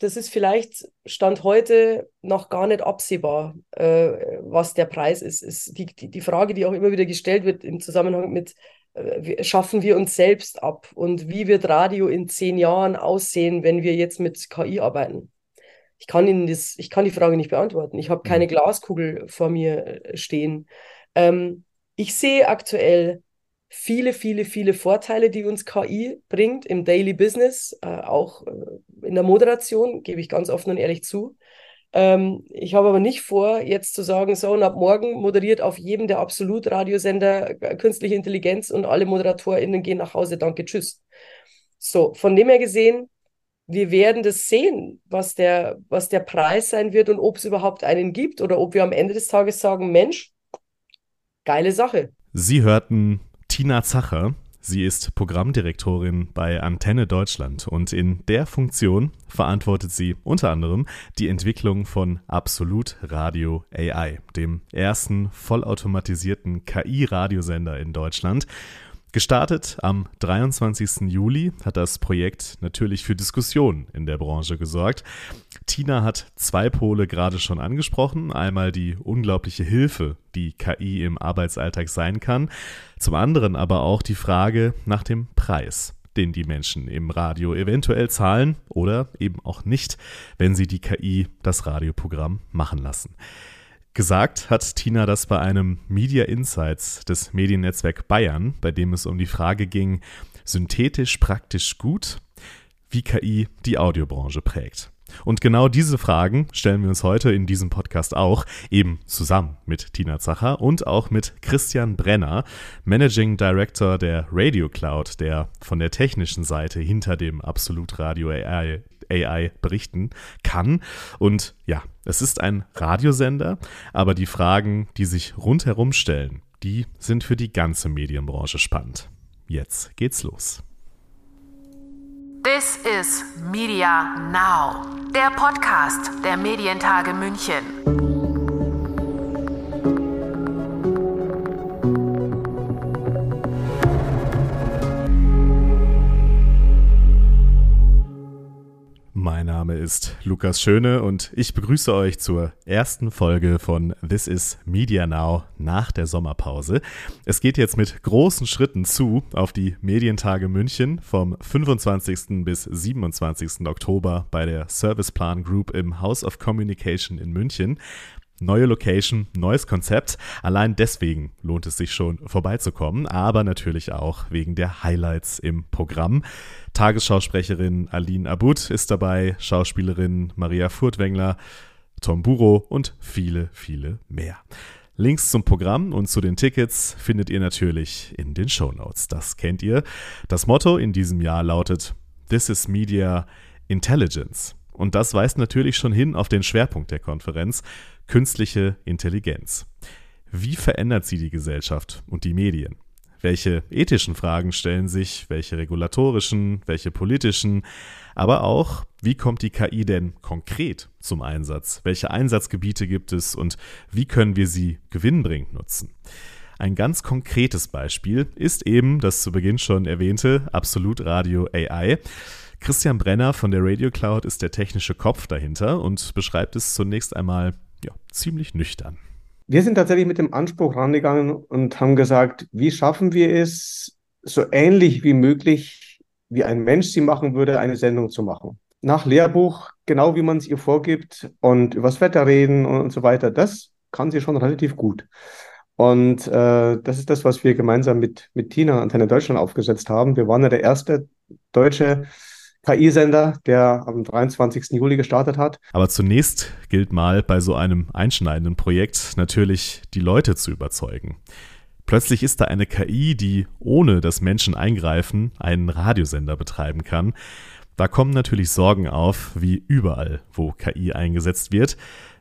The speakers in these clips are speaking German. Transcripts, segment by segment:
das ist vielleicht Stand heute noch gar nicht absehbar, äh, was der Preis ist. ist die, die, die Frage, die auch immer wieder gestellt wird im Zusammenhang mit, äh, schaffen wir uns selbst ab und wie wird Radio in zehn Jahren aussehen, wenn wir jetzt mit KI arbeiten? Ich kann Ihnen das, ich kann die Frage nicht beantworten. Ich habe keine mhm. Glaskugel vor mir äh, stehen. Ähm, ich sehe aktuell viele, viele, viele Vorteile, die uns KI bringt im Daily Business, äh, auch äh, in der Moderation, gebe ich ganz offen und ehrlich zu. Ähm, ich habe aber nicht vor, jetzt zu sagen, so und ab morgen moderiert auf jedem der Absolut-Radiosender äh, künstliche Intelligenz und alle ModeratorInnen gehen nach Hause, danke, tschüss. So, von dem her gesehen, wir werden das sehen, was der, was der Preis sein wird und ob es überhaupt einen gibt oder ob wir am Ende des Tages sagen, Mensch, geile Sache. Sie hörten Tina Zacher. Sie ist Programmdirektorin bei Antenne Deutschland und in der Funktion verantwortet sie unter anderem die Entwicklung von Absolut Radio AI, dem ersten vollautomatisierten KI-Radiosender in Deutschland. Gestartet am 23. Juli hat das Projekt natürlich für Diskussionen in der Branche gesorgt. Tina hat zwei Pole gerade schon angesprochen. Einmal die unglaubliche Hilfe, die KI im Arbeitsalltag sein kann. Zum anderen aber auch die Frage nach dem Preis den die Menschen im Radio eventuell zahlen oder eben auch nicht, wenn sie die KI das Radioprogramm machen lassen. Gesagt hat Tina das bei einem Media Insights des Mediennetzwerk Bayern, bei dem es um die Frage ging, synthetisch praktisch gut, wie KI die Audiobranche prägt. Und genau diese Fragen stellen wir uns heute in diesem Podcast auch, eben zusammen mit Tina Zacher und auch mit Christian Brenner, Managing Director der Radio Cloud, der von der technischen Seite hinter dem Absolut Radio AI AI berichten kann. Und ja, es ist ein Radiosender, aber die Fragen, die sich rundherum stellen, die sind für die ganze Medienbranche spannend. Jetzt geht's los. This is Media Now, der Podcast der Medientage München. Mein Name ist Lukas Schöne und ich begrüße euch zur ersten Folge von This is Media Now nach der Sommerpause. Es geht jetzt mit großen Schritten zu auf die Medientage München vom 25. bis 27. Oktober bei der Serviceplan Group im House of Communication in München. Neue Location, neues Konzept. Allein deswegen lohnt es sich schon vorbeizukommen, aber natürlich auch wegen der Highlights im Programm. Tagesschausprecherin Aline Abud ist dabei, Schauspielerin Maria Furtwängler, Tom Buro und viele, viele mehr. Links zum Programm und zu den Tickets findet ihr natürlich in den Show Notes. Das kennt ihr. Das Motto in diesem Jahr lautet This is Media Intelligence. Und das weist natürlich schon hin auf den Schwerpunkt der Konferenz, künstliche Intelligenz. Wie verändert sie die Gesellschaft und die Medien? Welche ethischen Fragen stellen sich, welche regulatorischen, welche politischen, aber auch, wie kommt die KI denn konkret zum Einsatz? Welche Einsatzgebiete gibt es und wie können wir sie gewinnbringend nutzen? Ein ganz konkretes Beispiel ist eben das zu Beginn schon erwähnte Absolut Radio AI. Christian Brenner von der Radio Cloud ist der technische Kopf dahinter und beschreibt es zunächst einmal ja, ziemlich nüchtern. Wir sind tatsächlich mit dem Anspruch rangegangen und haben gesagt, wie schaffen wir es, so ähnlich wie möglich, wie ein Mensch sie machen würde, eine Sendung zu machen. Nach Lehrbuch, genau wie man es ihr vorgibt und übers Wetter reden und, so weiter, das kann sie schon relativ gut. Und äh, das ist das, was wir gemeinsam mit, mit Tina Antenne Deutschland aufgesetzt haben. Wir waren ja der erste deutsche KI-Sender, der am 23. Juli gestartet hat. Aber zunächst gilt mal bei so einem einschneidenden Projekt natürlich die Leute zu überzeugen. Plötzlich ist da eine KI, die ohne dass Menschen eingreifen einen Radiosender betreiben kann. Da kommen natürlich Sorgen auf, wie überall, wo KI eingesetzt wird.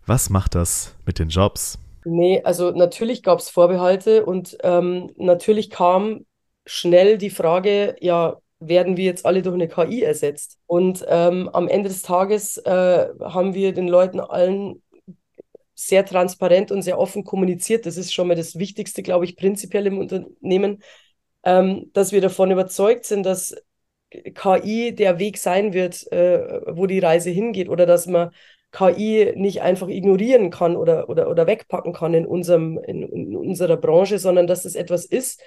Was macht das mit den Jobs? Nee, also natürlich gab es Vorbehalte und ähm, natürlich kam schnell die Frage, ja, werden wir jetzt alle durch eine KI ersetzt. Und ähm, am Ende des Tages äh, haben wir den Leuten allen sehr transparent und sehr offen kommuniziert. Das ist schon mal das Wichtigste, glaube ich, prinzipiell im Unternehmen, ähm, dass wir davon überzeugt sind, dass KI der Weg sein wird, äh, wo die Reise hingeht oder dass man KI nicht einfach ignorieren kann oder, oder, oder wegpacken kann in, unserem, in, in unserer Branche, sondern dass es etwas ist,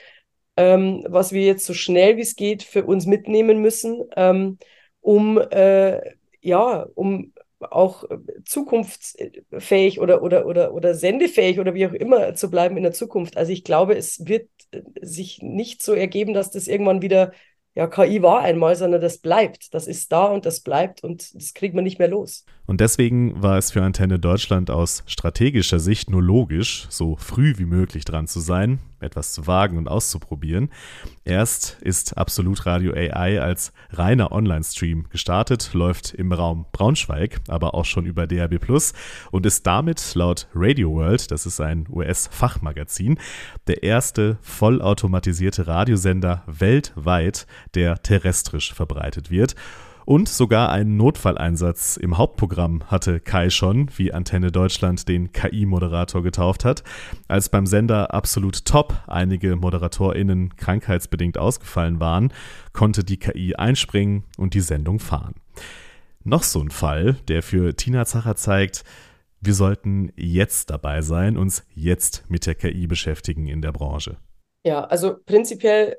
ähm, was wir jetzt so schnell wie es geht für uns mitnehmen müssen, ähm, um, äh, ja, um auch zukunftsfähig oder, oder, oder, oder sendefähig oder wie auch immer zu bleiben in der Zukunft. Also ich glaube, es wird sich nicht so ergeben, dass das irgendwann wieder ja, KI war einmal, sondern das bleibt. Das ist da und das bleibt und das kriegt man nicht mehr los. Und deswegen war es für Antenne Deutschland aus strategischer Sicht nur logisch, so früh wie möglich dran zu sein, etwas zu wagen und auszuprobieren. Erst ist Absolut Radio AI als reiner Online-Stream gestartet, läuft im Raum Braunschweig, aber auch schon über DAB Plus und ist damit laut Radio World, das ist ein US-Fachmagazin, der erste vollautomatisierte Radiosender weltweit, der terrestrisch verbreitet wird. Und sogar einen Notfalleinsatz im Hauptprogramm hatte Kai schon, wie Antenne Deutschland den KI-Moderator getauft hat. Als beim Sender Absolut Top einige ModeratorInnen krankheitsbedingt ausgefallen waren, konnte die KI einspringen und die Sendung fahren. Noch so ein Fall, der für Tina Zacher zeigt, wir sollten jetzt dabei sein, uns jetzt mit der KI beschäftigen in der Branche. Ja, also prinzipiell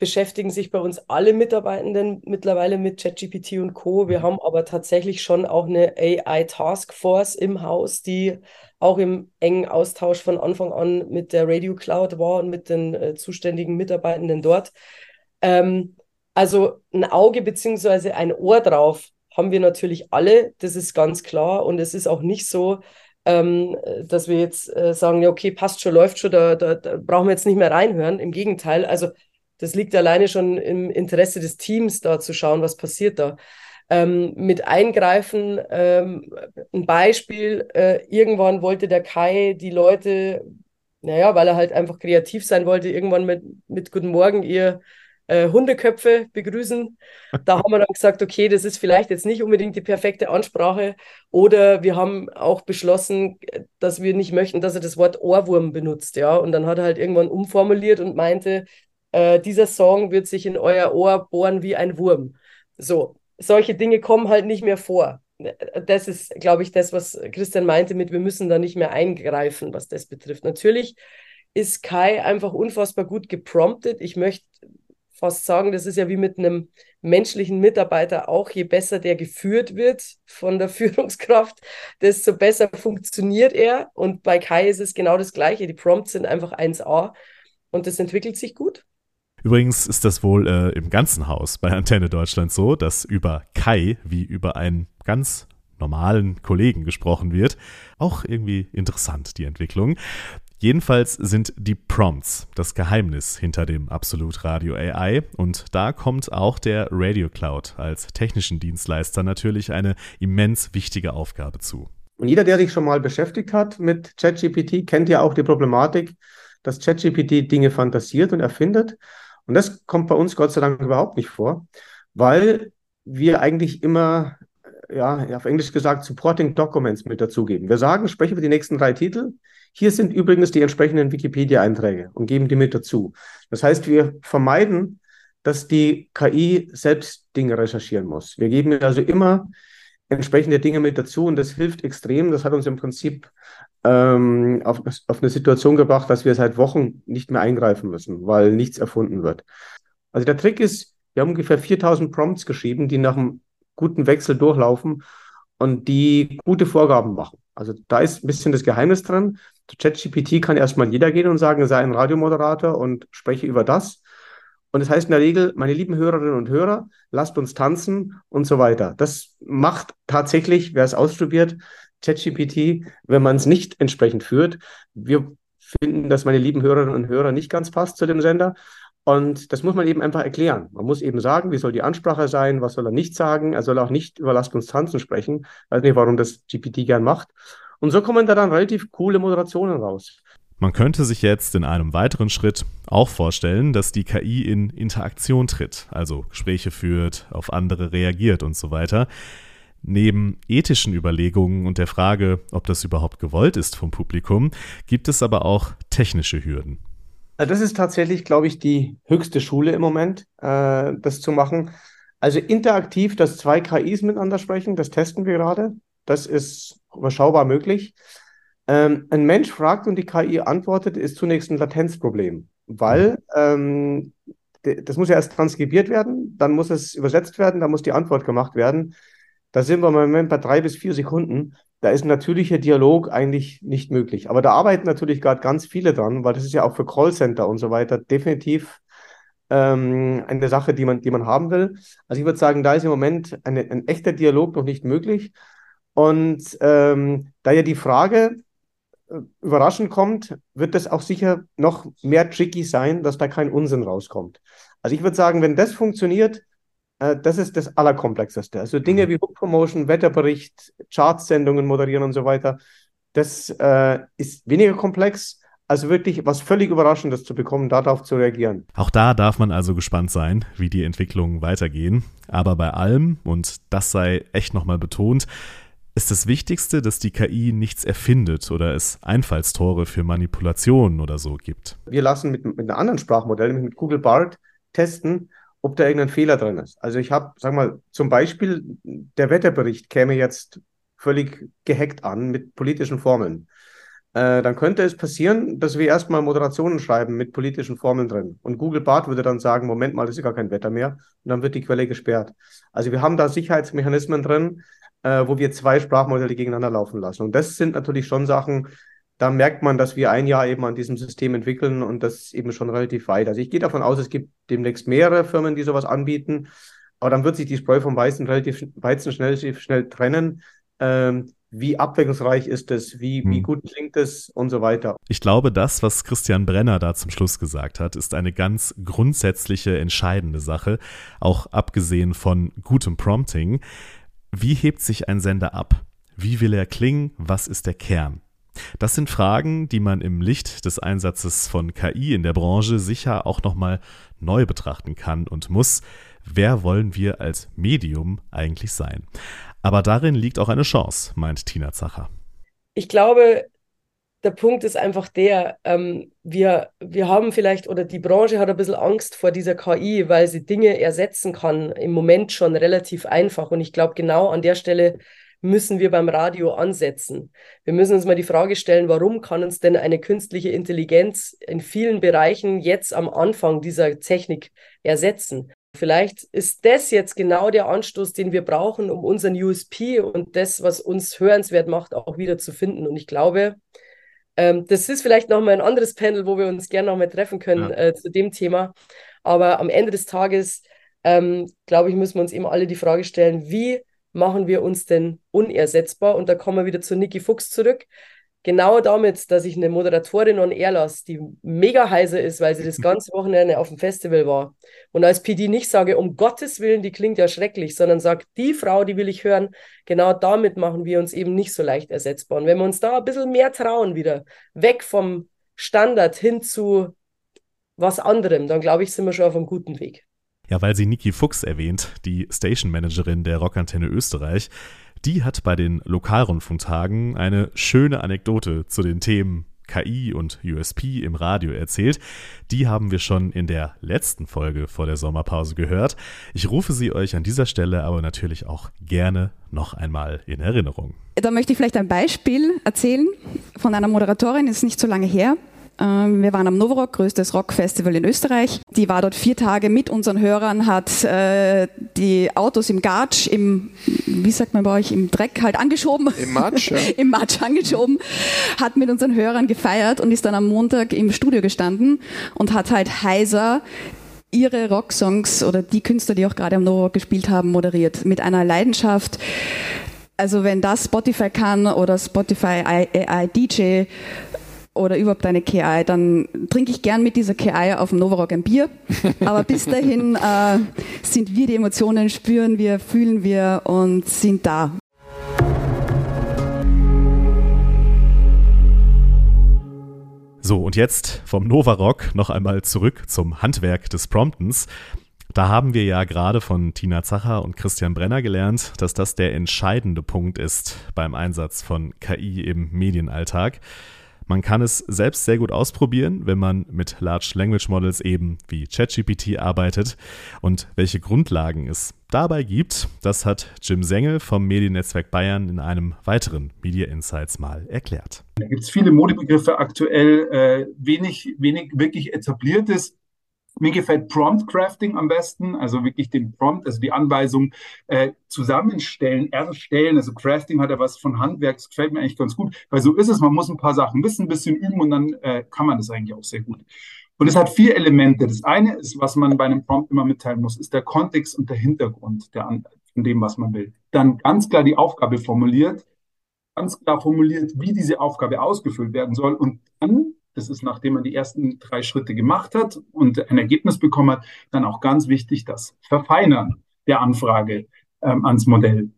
beschäftigen sich bei uns alle Mitarbeitenden mittlerweile mit ChatGPT und Co. Wir mhm. haben aber tatsächlich schon auch eine AI Taskforce im Haus, die auch im engen Austausch von Anfang an mit der Radio Cloud war und mit den äh, zuständigen Mitarbeitenden dort. Ähm, also ein Auge beziehungsweise ein Ohr drauf haben wir natürlich alle, das ist ganz klar. Und es ist auch nicht so, ähm, dass wir jetzt äh, sagen, ja, okay, passt schon, läuft schon, da, da, da brauchen wir jetzt nicht mehr reinhören. Im Gegenteil, also das liegt alleine schon im Interesse des Teams, da zu schauen, was passiert da. Ähm, mit Eingreifen, ähm, ein Beispiel, äh, irgendwann wollte der Kai die Leute, naja, weil er halt einfach kreativ sein wollte, irgendwann mit, mit Guten Morgen ihr äh, Hundeköpfe begrüßen. Da haben wir dann gesagt, okay, das ist vielleicht jetzt nicht unbedingt die perfekte Ansprache. Oder wir haben auch beschlossen, dass wir nicht möchten, dass er das Wort Ohrwurm benutzt. Ja, und dann hat er halt irgendwann umformuliert und meinte, äh, dieser Song wird sich in euer Ohr bohren wie ein Wurm. So, solche Dinge kommen halt nicht mehr vor. Das ist, glaube ich, das, was Christian meinte mit, wir müssen da nicht mehr eingreifen, was das betrifft. Natürlich ist Kai einfach unfassbar gut gepromptet. Ich möchte fast sagen, das ist ja wie mit einem menschlichen Mitarbeiter auch, je besser der geführt wird von der Führungskraft, desto besser funktioniert er. Und bei Kai ist es genau das Gleiche. Die Prompts sind einfach 1A und das entwickelt sich gut. Übrigens ist das wohl äh, im ganzen Haus bei Antenne Deutschland so, dass über Kai wie über einen ganz normalen Kollegen gesprochen wird. Auch irgendwie interessant, die Entwicklung. Jedenfalls sind die Prompts das Geheimnis hinter dem Absolut Radio AI und da kommt auch der Radio Cloud als technischen Dienstleister natürlich eine immens wichtige Aufgabe zu. Und jeder, der sich schon mal beschäftigt hat mit ChatGPT, kennt ja auch die Problematik, dass ChatGPT Dinge fantasiert und erfindet und das kommt bei uns Gott sei Dank überhaupt nicht vor, weil wir eigentlich immer, ja, auf Englisch gesagt, Supporting Documents mit dazugeben. Wir sagen, sprechen wir die nächsten drei Titel. Hier sind übrigens die entsprechenden Wikipedia-Einträge und geben die mit dazu. Das heißt, wir vermeiden, dass die KI selbst Dinge recherchieren muss. Wir geben also immer entsprechende Dinge mit dazu und das hilft extrem. Das hat uns im Prinzip ähm, auf, auf eine Situation gebracht, dass wir seit Wochen nicht mehr eingreifen müssen, weil nichts erfunden wird. Also der Trick ist, wir haben ungefähr 4000 Prompts geschrieben, die nach einem guten Wechsel durchlaufen und die gute Vorgaben machen. Also da ist ein bisschen das Geheimnis drin. Zu ChatGPT kann erstmal jeder gehen und sagen, sei ein Radiomoderator und spreche über das. Und das heißt in der Regel, meine lieben Hörerinnen und Hörer, lasst uns tanzen und so weiter. Das macht tatsächlich, wer es ausprobiert, ChatGPT, wenn man es nicht entsprechend führt. Wir finden, dass meine lieben Hörerinnen und Hörer nicht ganz passt zu dem Sender. Und das muss man eben einfach erklären. Man muss eben sagen, wie soll die Ansprache sein, was soll er nicht sagen. Er soll auch nicht über Lasst uns tanzen sprechen. Ich weiß nicht, warum das GPT gern macht. Und so kommen da dann relativ coole Moderationen raus. Man könnte sich jetzt in einem weiteren Schritt auch vorstellen, dass die KI in Interaktion tritt, also Gespräche führt, auf andere reagiert und so weiter. Neben ethischen Überlegungen und der Frage, ob das überhaupt gewollt ist vom Publikum, gibt es aber auch technische Hürden. Also das ist tatsächlich, glaube ich, die höchste Schule im Moment, äh, das zu machen. Also interaktiv, dass zwei KIs miteinander sprechen, das testen wir gerade. Das ist überschaubar möglich. Ähm, ein Mensch fragt und die KI antwortet, ist zunächst ein Latenzproblem, weil ähm, das muss ja erst transkribiert werden, dann muss es übersetzt werden, dann muss die Antwort gemacht werden. Da sind wir im Moment bei drei bis vier Sekunden. Da ist ein natürlicher Dialog eigentlich nicht möglich. Aber da arbeiten natürlich gerade ganz viele dran, weil das ist ja auch für Callcenter und so weiter definitiv ähm, eine Sache, die man, die man haben will. Also ich würde sagen, da ist im Moment eine, ein echter Dialog noch nicht möglich. Und ähm, da ja die Frage äh, überraschend kommt, wird es auch sicher noch mehr tricky sein, dass da kein Unsinn rauskommt. Also ich würde sagen, wenn das funktioniert, äh, das ist das Allerkomplexeste. Also Dinge mhm. wie Hook Promotion, Wetterbericht, Chartsendungen moderieren und so weiter, das äh, ist weniger komplex. Also wirklich was völlig Überraschendes zu bekommen, darauf zu reagieren. Auch da darf man also gespannt sein, wie die Entwicklungen weitergehen. Aber bei allem, und das sei echt nochmal betont, ist das Wichtigste, dass die KI nichts erfindet oder es Einfallstore für Manipulationen oder so gibt. Wir lassen mit, mit einem anderen Sprachmodell, mit Google Bart, testen, ob da irgendein Fehler drin ist. Also ich habe, sag mal, zum Beispiel der Wetterbericht käme jetzt völlig gehackt an mit politischen Formeln äh, dann könnte es passieren, dass wir erstmal Moderationen schreiben mit politischen Formeln drin. Und Google Bart würde dann sagen, Moment mal, das ist gar kein Wetter mehr. Und dann wird die Quelle gesperrt. Also wir haben da Sicherheitsmechanismen drin, äh, wo wir zwei Sprachmodelle gegeneinander laufen lassen. Und das sind natürlich schon Sachen, da merkt man, dass wir ein Jahr eben an diesem System entwickeln und das ist eben schon relativ weit. Also ich gehe davon aus, es gibt demnächst mehrere Firmen, die sowas anbieten. Aber dann wird sich die Spreu vom Weizen relativ Weizen schnell, schnell trennen. Ähm, wie abwechslungsreich ist es, wie, wie hm. gut klingt es und so weiter. Ich glaube, das, was Christian Brenner da zum Schluss gesagt hat, ist eine ganz grundsätzliche, entscheidende Sache, auch abgesehen von gutem Prompting. Wie hebt sich ein Sender ab? Wie will er klingen? Was ist der Kern? Das sind Fragen, die man im Licht des Einsatzes von KI in der Branche sicher auch nochmal neu betrachten kann und muss. Wer wollen wir als Medium eigentlich sein? Aber darin liegt auch eine Chance, meint Tina Zacher. Ich glaube, der Punkt ist einfach der, ähm, wir, wir haben vielleicht, oder die Branche hat ein bisschen Angst vor dieser KI, weil sie Dinge ersetzen kann, im Moment schon relativ einfach. Und ich glaube, genau an der Stelle müssen wir beim Radio ansetzen. Wir müssen uns mal die Frage stellen, warum kann uns denn eine künstliche Intelligenz in vielen Bereichen jetzt am Anfang dieser Technik ersetzen? Vielleicht ist das jetzt genau der Anstoß, den wir brauchen, um unseren USP und das, was uns hörenswert macht, auch wieder zu finden. Und ich glaube, ähm, das ist vielleicht nochmal ein anderes Panel, wo wir uns gerne nochmal treffen können ja. äh, zu dem Thema. Aber am Ende des Tages, ähm, glaube ich, müssen wir uns eben alle die Frage stellen, wie machen wir uns denn unersetzbar? Und da kommen wir wieder zu Niki Fuchs zurück genau damit, dass ich eine Moderatorin on Air lasse, die mega heiser ist, weil sie das ganze Wochenende auf dem Festival war. Und als PD nicht sage, um Gottes Willen, die klingt ja schrecklich, sondern sage, die Frau, die will ich hören, genau damit machen wir uns eben nicht so leicht ersetzbar. Und wenn wir uns da ein bisschen mehr trauen wieder, weg vom Standard hin zu was anderem, dann glaube ich, sind wir schon auf einem guten Weg. Ja, weil sie Niki Fuchs erwähnt, die Station Managerin der Rockantenne Österreich, die hat bei den Lokalrundfunktagen eine schöne Anekdote zu den Themen KI und USP im Radio erzählt. Die haben wir schon in der letzten Folge vor der Sommerpause gehört. Ich rufe sie euch an dieser Stelle aber natürlich auch gerne noch einmal in Erinnerung. Da möchte ich vielleicht ein Beispiel erzählen von einer Moderatorin, ist nicht so lange her. Ähm, wir waren am Novorock, größtes Rockfestival in Österreich. Die war dort vier Tage mit unseren Hörern, hat äh, die Autos im Gatsch, im, wie sagt man bei euch, im Dreck halt angeschoben. Im Matsch, ja. Im Matsch angeschoben, hat mit unseren Hörern gefeiert und ist dann am Montag im Studio gestanden und hat halt heiser ihre Rocksongs oder die Künstler, die auch gerade am Novorock gespielt haben, moderiert. Mit einer Leidenschaft. Also wenn das Spotify kann oder Spotify AI DJ, oder überhaupt eine KI, dann trinke ich gern mit dieser KI auf dem Novarock ein Bier. Aber bis dahin äh, sind wir die Emotionen, spüren wir, fühlen wir und sind da. So, und jetzt vom Novarock noch einmal zurück zum Handwerk des Promptens. Da haben wir ja gerade von Tina Zacher und Christian Brenner gelernt, dass das der entscheidende Punkt ist beim Einsatz von KI im Medienalltag. Man kann es selbst sehr gut ausprobieren, wenn man mit Large Language Models eben wie ChatGPT arbeitet und welche Grundlagen es dabei gibt, das hat Jim Sengel vom Mediennetzwerk Bayern in einem weiteren Media Insights mal erklärt. Da gibt es viele Modebegriffe aktuell, äh, wenig, wenig wirklich etabliertes. Mir gefällt Prompt Crafting am besten, also wirklich den Prompt, also die Anweisung äh, zusammenstellen, erstellen. Also Crafting hat ja was von Handwerk, das gefällt mir eigentlich ganz gut, weil so ist es, man muss ein paar Sachen wissen, ein bisschen üben und dann äh, kann man das eigentlich auch sehr gut. Und es hat vier Elemente. Das eine ist, was man bei einem Prompt immer mitteilen muss, ist der Kontext und der Hintergrund der, von dem, was man will. Dann ganz klar die Aufgabe formuliert, ganz klar formuliert, wie diese Aufgabe ausgefüllt werden soll und dann das ist, nachdem man die ersten drei Schritte gemacht hat und ein Ergebnis bekommen hat, dann auch ganz wichtig, das Verfeinern der Anfrage ähm, ans Modell.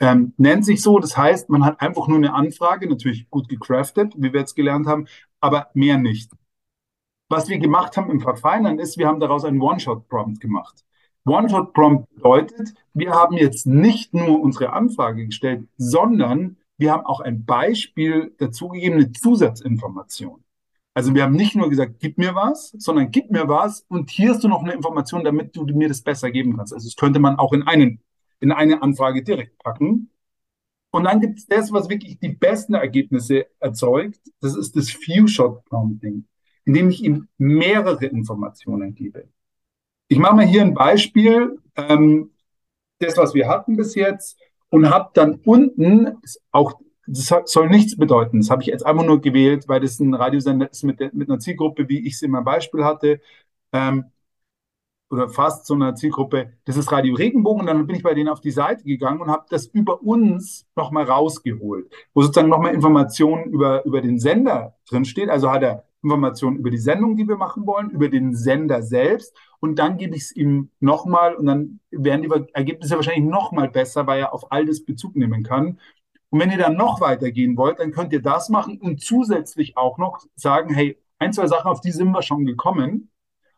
Ähm, nennt sich so, das heißt, man hat einfach nur eine Anfrage, natürlich gut gecraftet, wie wir jetzt gelernt haben, aber mehr nicht. Was wir gemacht haben im Verfeinern ist, wir haben daraus einen One-Shot-Prompt gemacht. One-Shot-Prompt bedeutet, wir haben jetzt nicht nur unsere Anfrage gestellt, sondern wir haben auch ein Beispiel dazugegebene Zusatzinformation. Also wir haben nicht nur gesagt, gib mir was, sondern gib mir was und hier hast du noch eine Information, damit du mir das besser geben kannst. Also das könnte man auch in, einen, in eine Anfrage direkt packen. Und dann gibt es das, was wirklich die besten Ergebnisse erzeugt. Das ist das Few-Shot-Prompting indem ich ihm mehrere Informationen gebe. Ich mache mal hier ein Beispiel, ähm, das, was wir hatten bis jetzt, und habe dann unten auch, das soll nichts bedeuten, das habe ich jetzt einfach nur gewählt, weil das ein Radiosender ist mit, der, mit einer Zielgruppe, wie ich es in meinem Beispiel hatte. Ähm, oder fast so einer Zielgruppe, das ist Radio Regenbogen. Und dann bin ich bei denen auf die Seite gegangen und habe das über uns nochmal rausgeholt, wo sozusagen nochmal Informationen über, über den Sender drinsteht. Also hat er Informationen über die Sendung, die wir machen wollen, über den Sender selbst. Und dann gebe ich es ihm nochmal und dann werden die Ergebnisse wahrscheinlich nochmal besser, weil er auf all das Bezug nehmen kann. Und wenn ihr dann noch weitergehen wollt, dann könnt ihr das machen und zusätzlich auch noch sagen, hey, ein, zwei Sachen, auf die sind wir schon gekommen.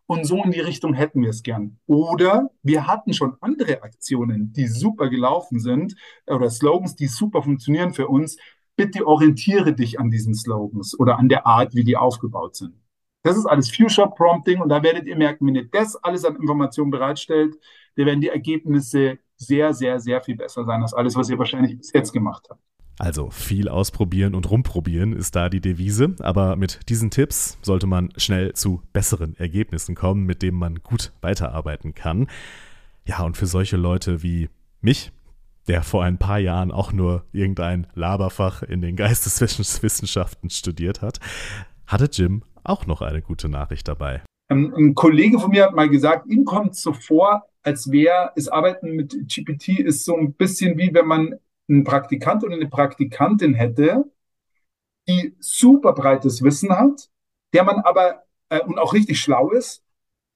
Und so in die Richtung hätten wir es gern. Oder wir hatten schon andere Aktionen, die super gelaufen sind oder Slogans, die super funktionieren für uns bitte orientiere dich an diesen Slogans oder an der Art, wie die aufgebaut sind. Das ist alles Future Prompting und da werdet ihr merken, wenn ihr das alles an Informationen bereitstellt, dann werden die Ergebnisse sehr, sehr, sehr viel besser sein als alles, was ihr wahrscheinlich bis jetzt gemacht habt. Also viel ausprobieren und rumprobieren ist da die Devise, aber mit diesen Tipps sollte man schnell zu besseren Ergebnissen kommen, mit denen man gut weiterarbeiten kann. Ja, und für solche Leute wie mich, der vor ein paar Jahren auch nur irgendein Laberfach in den Geisteswissenschaften studiert hat, hatte Jim auch noch eine gute Nachricht dabei. Ein, Kollege von mir hat mal gesagt, ihm kommt so vor, als wäre es Arbeiten mit GPT ist so ein bisschen wie wenn man einen Praktikant oder eine Praktikantin hätte, die super breites Wissen hat, der man aber äh, und auch richtig schlau ist,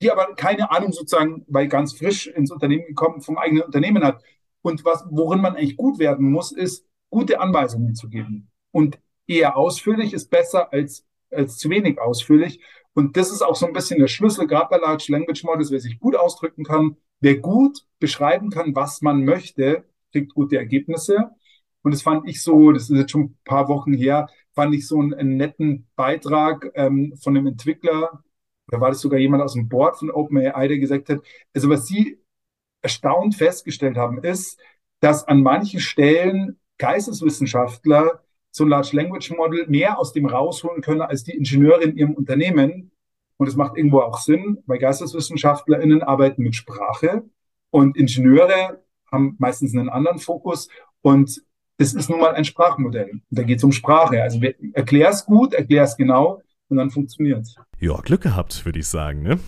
die aber keine Ahnung sozusagen, weil ganz frisch ins Unternehmen gekommen, vom eigenen Unternehmen hat. Und was, worin man eigentlich gut werden muss, ist, gute Anweisungen zu geben. Und eher ausführlich ist besser als, als zu wenig ausführlich. Und das ist auch so ein bisschen der Schlüssel, gerade bei Large Language Models, wer sich gut ausdrücken kann, wer gut beschreiben kann, was man möchte, kriegt gute Ergebnisse. Und das fand ich so, das ist jetzt schon ein paar Wochen her, fand ich so einen, einen netten Beitrag ähm, von einem Entwickler, da war das sogar jemand aus dem Board von OpenAI, der gesagt hat, also was sie erstaunt festgestellt haben, ist, dass an manchen Stellen Geisteswissenschaftler so ein Large Language Model mehr aus dem rausholen können als die Ingenieure in ihrem Unternehmen. Und das macht irgendwo auch Sinn, weil GeisteswissenschaftlerInnen arbeiten mit Sprache und Ingenieure haben meistens einen anderen Fokus. Und es ist nun mal ein Sprachmodell. Da geht es um Sprache. Also erklär es gut, erklär es genau und dann funktioniert es. Ja, Glück gehabt, würde ich sagen. Ne?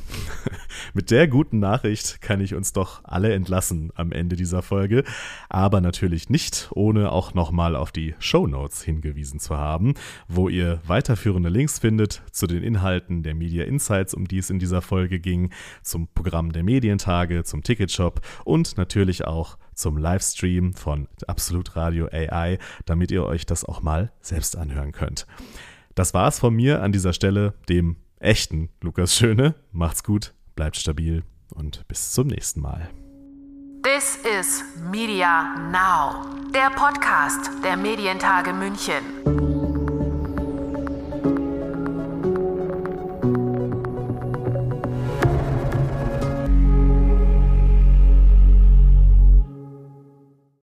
Mit der guten Nachricht kann ich uns doch alle entlassen am Ende dieser Folge. Aber natürlich nicht, ohne auch nochmal auf die Show Notes hingewiesen zu haben, wo ihr weiterführende Links findet zu den Inhalten der Media Insights, um die es in dieser Folge ging, zum Programm der Medientage, zum Ticketshop und natürlich auch zum Livestream von Absolut Radio AI, damit ihr euch das auch mal selbst anhören könnt. Das war's von mir an dieser Stelle, dem echten Lukas Schöne. Macht's gut, bleibt stabil und bis zum nächsten Mal. This is Media Now, der Podcast der Medientage München.